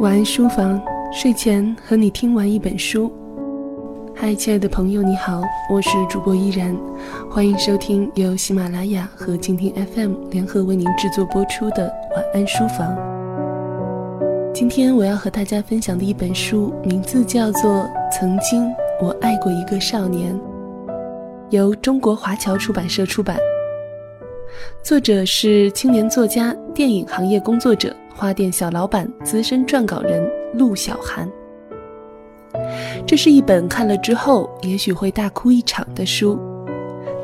晚安书房，睡前和你听完一本书。嗨，亲爱的朋友，你好，我是主播依然，欢迎收听由喜马拉雅和蜻蜓 FM 联合为您制作播出的晚安书房。今天我要和大家分享的一本书，名字叫做《曾经我爱过一个少年》，由中国华侨出版社出版，作者是青年作家、电影行业工作者、花店小老板、资深撰稿人陆小寒。这是一本看了之后也许会大哭一场的书，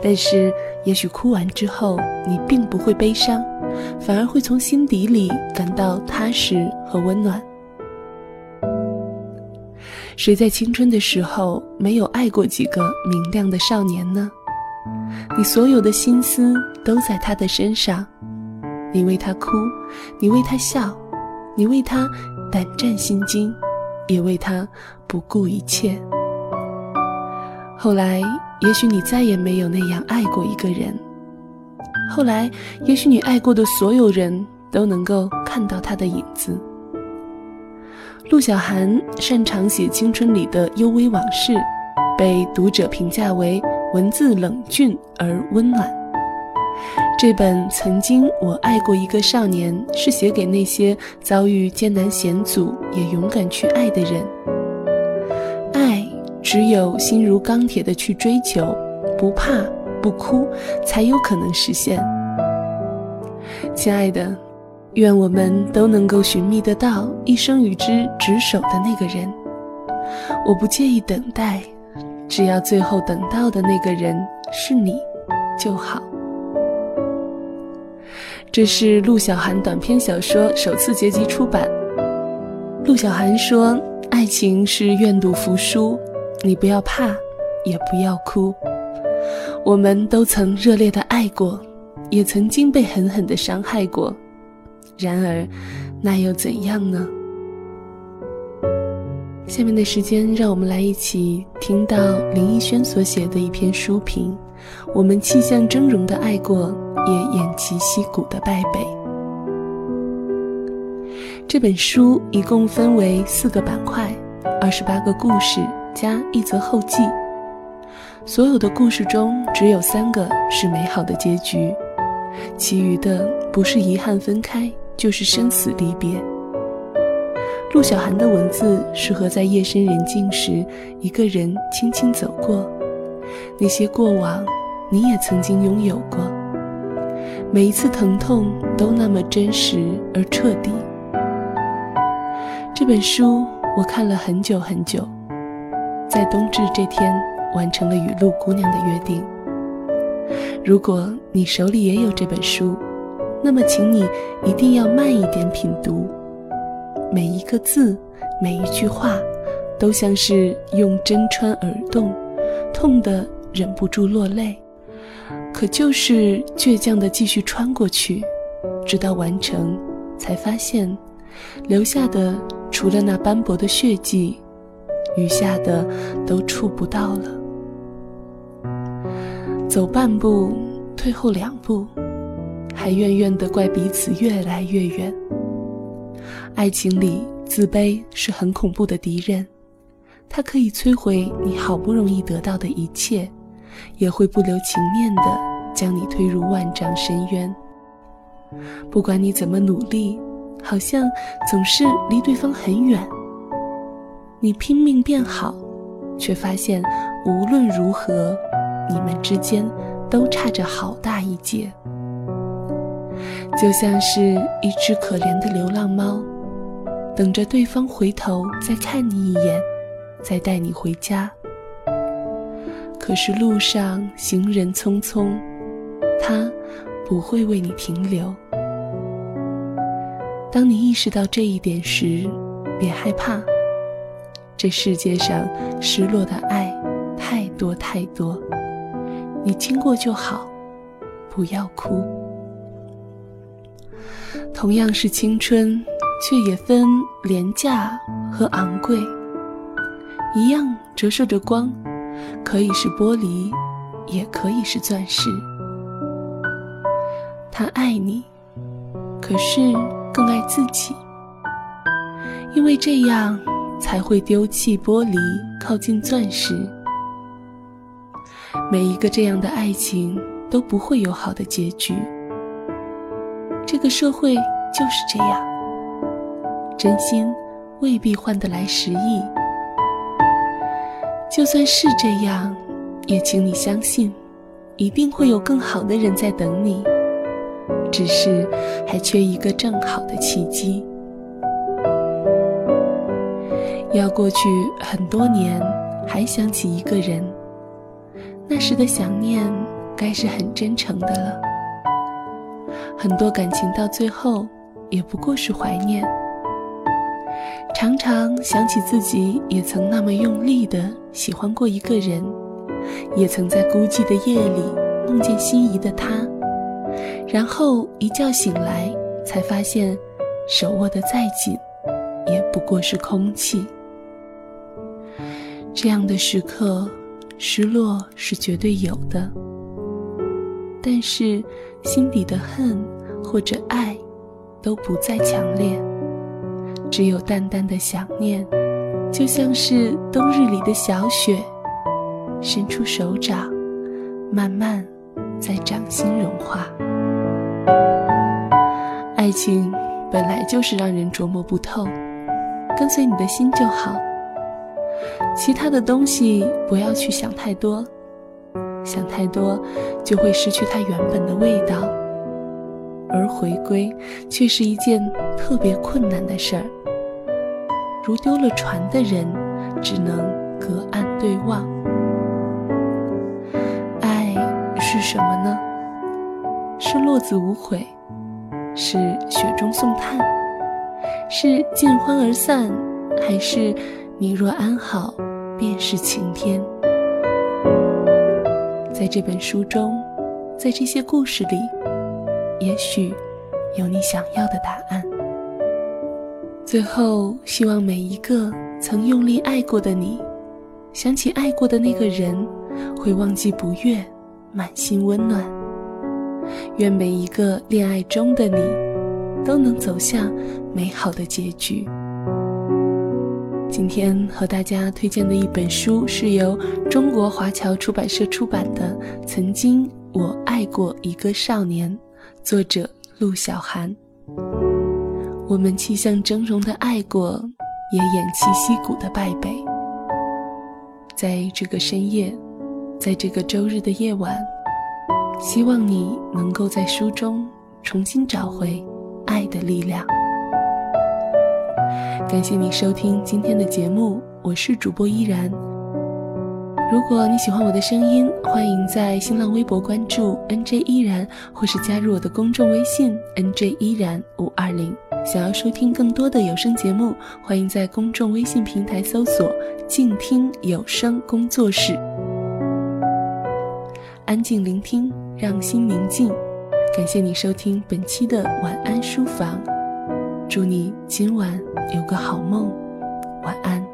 但是也许哭完之后你并不会悲伤，反而会从心底里感到踏实和温暖。谁在青春的时候没有爱过几个明亮的少年呢？你所有的心思都在他的身上，你为他哭，你为他笑，你为他胆战心惊。也为他不顾一切。后来，也许你再也没有那样爱过一个人。后来，也许你爱过的所有人都能够看到他的影子。陆小寒擅长写青春里的幽微往事，被读者评价为文字冷峻而温暖。这本《曾经我爱过一个少年》是写给那些遭遇艰难险阻也勇敢去爱的人。爱只有心如钢铁的去追求，不怕不哭，才有可能实现。亲爱的，愿我们都能够寻觅得到一生与之执手的那个人。我不介意等待，只要最后等到的那个人是你，就好。这是陆小寒短篇小说首次结集出版。陆小寒说：“爱情是愿赌服输，你不要怕，也不要哭。我们都曾热烈的爱过，也曾经被狠狠的伤害过。然而，那又怎样呢？”下面的时间，让我们来一起听到林奕轩所写的一篇书评：我们气象峥嵘的爱过。也偃旗息鼓的败北。这本书一共分为四个板块，二十八个故事加一则后记。所有的故事中，只有三个是美好的结局，其余的不是遗憾分开，就是生死离别。陆小寒的文字适合在夜深人静时，一个人轻轻走过，那些过往，你也曾经拥有过。每一次疼痛都那么真实而彻底。这本书我看了很久很久，在冬至这天完成了与陆姑娘的约定。如果你手里也有这本书，那么请你一定要慢一点品读，每一个字，每一句话，都像是用针穿耳洞，痛得忍不住落泪。可就是倔强的继续穿过去，直到完成，才发现，留下的除了那斑驳的血迹，余下的都触不到了。走半步，退后两步，还怨怨的怪彼此越来越远。爱情里，自卑是很恐怖的敌人，它可以摧毁你好不容易得到的一切。也会不留情面的将你推入万丈深渊。不管你怎么努力，好像总是离对方很远。你拼命变好，却发现无论如何，你们之间都差着好大一截。就像是一只可怜的流浪猫，等着对方回头再看你一眼，再带你回家。可是路上行人匆匆，他不会为你停留。当你意识到这一点时，别害怕。这世界上失落的爱太多太多，你经过就好，不要哭。同样是青春，却也分廉价和昂贵，一样折射着光。可以是玻璃，也可以是钻石。他爱你，可是更爱自己。因为这样才会丢弃玻璃，靠近钻石。每一个这样的爱情都不会有好的结局。这个社会就是这样，真心未必换得来实意。就算是这样，也请你相信，一定会有更好的人在等你，只是还缺一个正好的契机。要过去很多年，还想起一个人，那时的想念该是很真诚的了。很多感情到最后，也不过是怀念。常常想起自己也曾那么用力的喜欢过一个人，也曾在孤寂的夜里梦见心仪的他，然后一觉醒来，才发现手握得再紧，也不过是空气。这样的时刻，失落是绝对有的。但是，心底的恨或者爱，都不再强烈，只有淡淡的想念，就像是冬日里的小雪，伸出手掌，慢慢在掌心融化。爱情本来就是让人琢磨不透，跟随你的心就好。其他的东西不要去想太多，想太多就会失去它原本的味道，而回归却是一件特别困难的事儿。如丢了船的人，只能隔岸对望。爱是什么呢？是落子无悔，是雪中送炭，是尽欢而散，还是？你若安好，便是晴天。在这本书中，在这些故事里，也许有你想要的答案。最后，希望每一个曾用力爱过的你，想起爱过的那个人，会忘记不悦，满心温暖。愿每一个恋爱中的你，都能走向美好的结局。今天和大家推荐的一本书是由中国华侨出版社出版的《曾经我爱过一个少年》，作者陆小寒。我们气象峥嵘的爱过，也偃旗息鼓的败北。在这个深夜，在这个周日的夜晚，希望你能够在书中重新找回爱的力量。感谢你收听今天的节目，我是主播依然。如果你喜欢我的声音，欢迎在新浪微博关注 NJ 依然，或是加入我的公众微信 NJ 依然五二零。想要收听更多的有声节目，欢迎在公众微信平台搜索“静听有声工作室”，安静聆听，让心宁静。感谢你收听本期的晚安书房。祝你今晚有个好梦，晚安。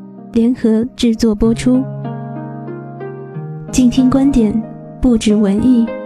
联合制作播出。静听观点。不止文艺。